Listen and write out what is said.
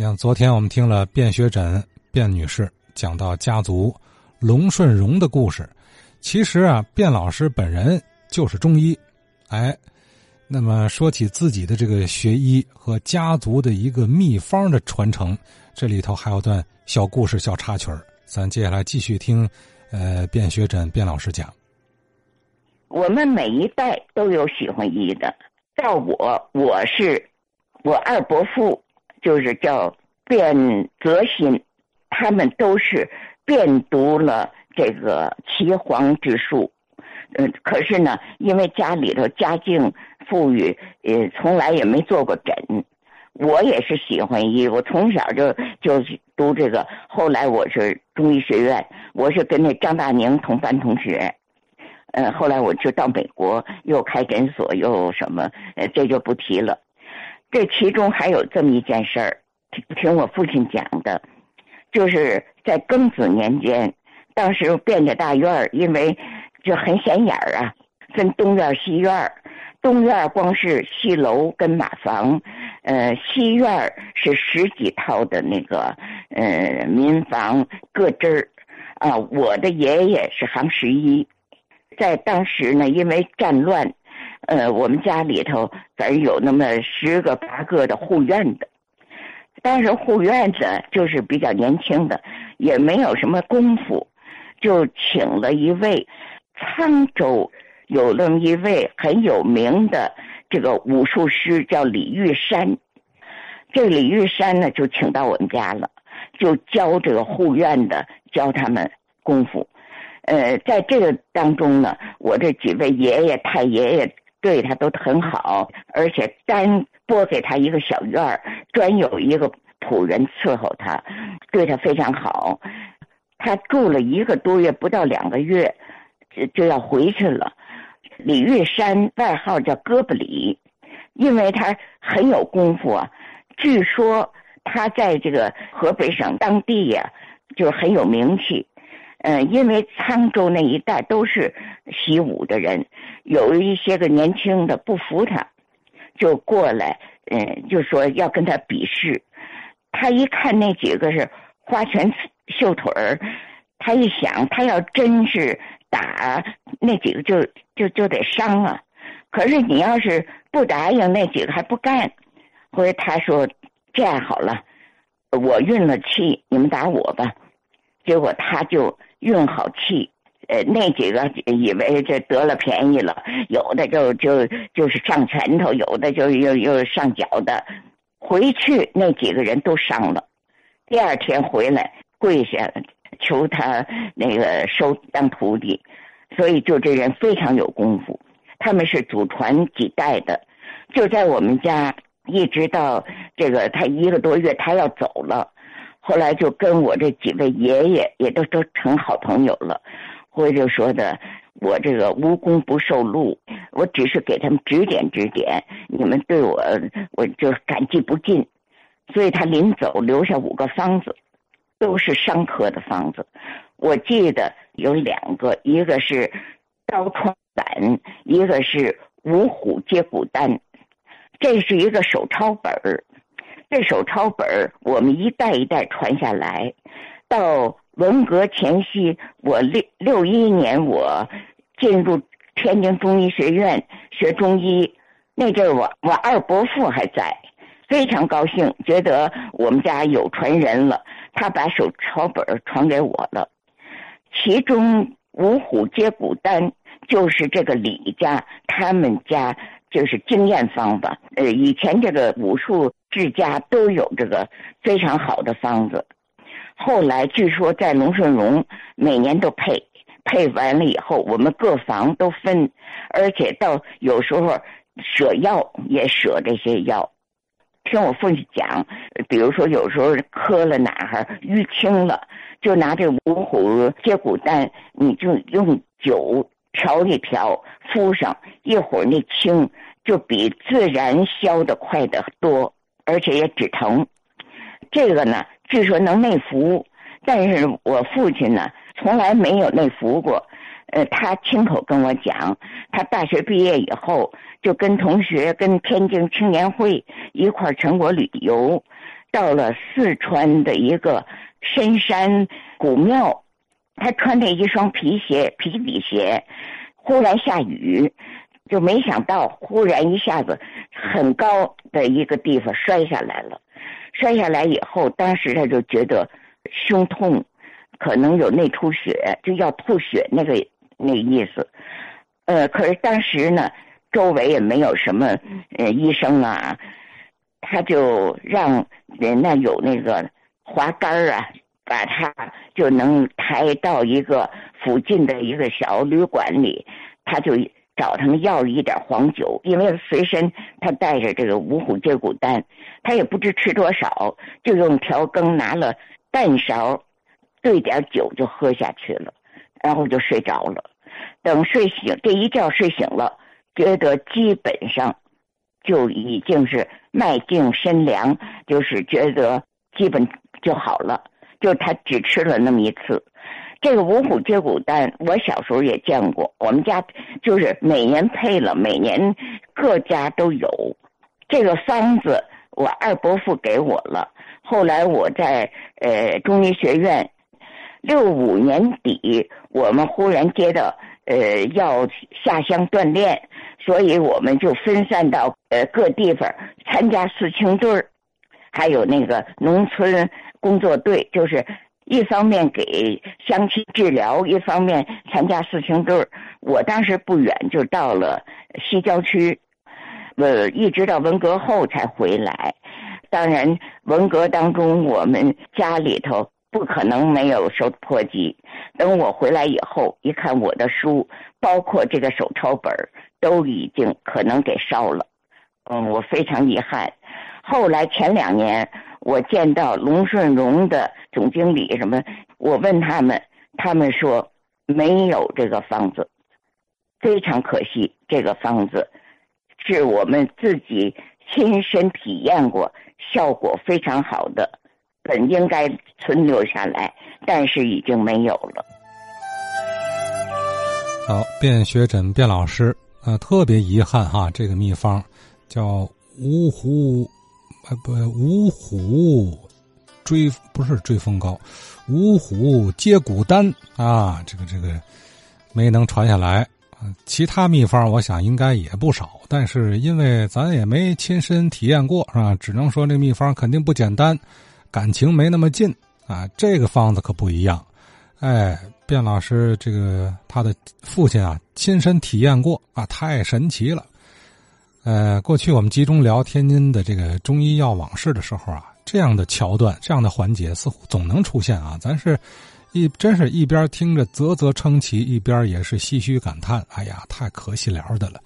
像昨天我们听了卞学诊卞女士讲到家族龙顺荣的故事，其实啊，卞老师本人就是中医，哎，那么说起自己的这个学医和家族的一个秘方的传承，这里头还有段小故事、小插曲儿，咱接下来继续听，呃，卞学诊卞老师讲。我们每一代都有喜欢医的，到我我是我二伯父。就是叫卞泽新，他们都是遍读了这个岐黄之术，嗯，可是呢，因为家里头家境富裕，呃，从来也没做过诊。我也是喜欢医，我从小就就读这个。后来我是中医学院，我是跟那张大宁同班同学，呃，后来我就到美国又开诊所又什么，呃，这就不提了。这其中还有这么一件事儿，听我父亲讲的，就是在庚子年间，当时变着大院儿，因为就很显眼儿啊，分东院西院儿，东院光是戏楼跟马房，呃，西院是十几套的那个呃民房各支儿，啊，我的爷爷是行十一，在当时呢，因为战乱。呃，我们家里头反正有那么十个八个的护院的，但是护院的就是比较年轻的，也没有什么功夫，就请了一位沧州有那么一位很有名的这个武术师，叫李玉山。这李玉山呢，就请到我们家了，就教这个护院的教他们功夫。呃，在这个当中呢，我这几位爷爷太爷爷。对他都很好，而且单拨给他一个小院儿，专有一个仆人伺候他，对他非常好。他住了一个多月，不到两个月，就就要回去了。李玉山外号叫哥布李，因为他很有功夫啊。据说他在这个河北省当地呀，就很有名气。嗯，因为沧州那一带都是习武的人，有一些个年轻的不服他，就过来，嗯，就说要跟他比试。他一看那几个是花拳绣腿儿，他一想，他要真是打那几个，就就就得伤啊。可是你要是不答应，那几个还不干。后来他说：“这样好了，我运了气，你们打我吧。”结果他就。运好气，呃，那几个以为这得了便宜了，有的就就就是上拳头，有的就又又上脚的，回去那几个人都伤了。第二天回来跪下求他那个收当徒弟，所以就这人非常有功夫。他们是祖传几代的，就在我们家一直到这个他一个多月，他要走了。后来就跟我这几位爷爷也都都成好朋友了，或者说的我这个无功不受禄，我只是给他们指点指点，你们对我我就感激不尽，所以他临走留下五个方子，都是伤科的方子，我记得有两个，一个是刀疮散，一个是五虎接骨丹，这是一个手抄本儿。这手抄本儿，我们一代一代传下来，到文革前夕，我六六一年我进入天津中医学院学中医，那阵儿我我二伯父还在，非常高兴，觉得我们家有传人了，他把手抄本儿传给我了，其中五虎接骨丹就是这个李家他们家。就是经验方吧，呃，以前这个武术治家都有这个非常好的方子，后来据说在龙顺荣每年都配，配完了以后我们各房都分，而且到有时候舍药也舍这些药。听我父亲讲，比如说有时候磕了哪哈淤青了，就拿这五虎接骨丹，你就用酒。调一调，敷上一会儿，那青就比自然消的快得多，而且也止疼。这个呢，据说能内服，但是我父亲呢，从来没有内服过。呃，他亲口跟我讲，他大学毕业以后就跟同学、跟天津青年会一块儿全国旅游，到了四川的一个深山古庙，他穿着一双皮鞋、皮底鞋，忽然下雨，就没想到忽然一下子很高的一个地方摔下来了。摔下来以后，当时他就觉得胸痛，可能有内出血，就要吐血那个那意思。呃，可是当时呢，周围也没有什么呃医生啊，他就让人那有那个滑竿啊，把他就能抬到一个附近的一个小旅馆里，他就找他们要一点黄酒，因为随身他带着这个五虎接骨丹，他也不知吃多少，就用调羹拿了半勺，兑点酒就喝下去了，然后就睡着了。等睡醒，这一觉睡醒了，觉得基本上就已经是脉静身凉，就是觉得基本就好了。就他只吃了那么一次，这个五虎接骨丹，我小时候也见过，我们家就是每年配了，每年各家都有这个方子。我二伯父给我了，后来我在呃中医学院六五年底，我们忽然接到。呃，要下乡锻炼，所以我们就分散到呃各地方参加四青队儿，还有那个农村工作队，就是一方面给乡亲治疗，一方面参加四青队儿。我当时不远就到了西郊区，呃，一直到文革后才回来。当然，文革当中我们家里头。不可能没有收破机。等我回来以后，一看我的书，包括这个手抄本都已经可能给烧了。嗯，我非常遗憾。后来前两年，我见到龙顺荣的总经理什么，我问他们，他们说没有这个方子，非常可惜。这个方子是我们自己亲身体验过，效果非常好的。本应该存留下来，但是已经没有了。好，卞学诊卞老师，呃，特别遗憾哈，这个秘方叫芜湖，呃不，五虎追不是追风膏，五虎接骨丹啊，这个这个没能传下来。其他秘方我想应该也不少，但是因为咱也没亲身体验过，是吧？只能说这秘方肯定不简单。感情没那么近啊，这个方子可不一样。哎，卞老师，这个他的父亲啊，亲身体验过啊，太神奇了。呃，过去我们集中聊天津的这个中医药往事的时候啊，这样的桥段、这样的环节似乎总能出现啊。咱是一真是一边听着啧啧称奇，一边也是唏嘘感叹：哎呀，太可惜了的了。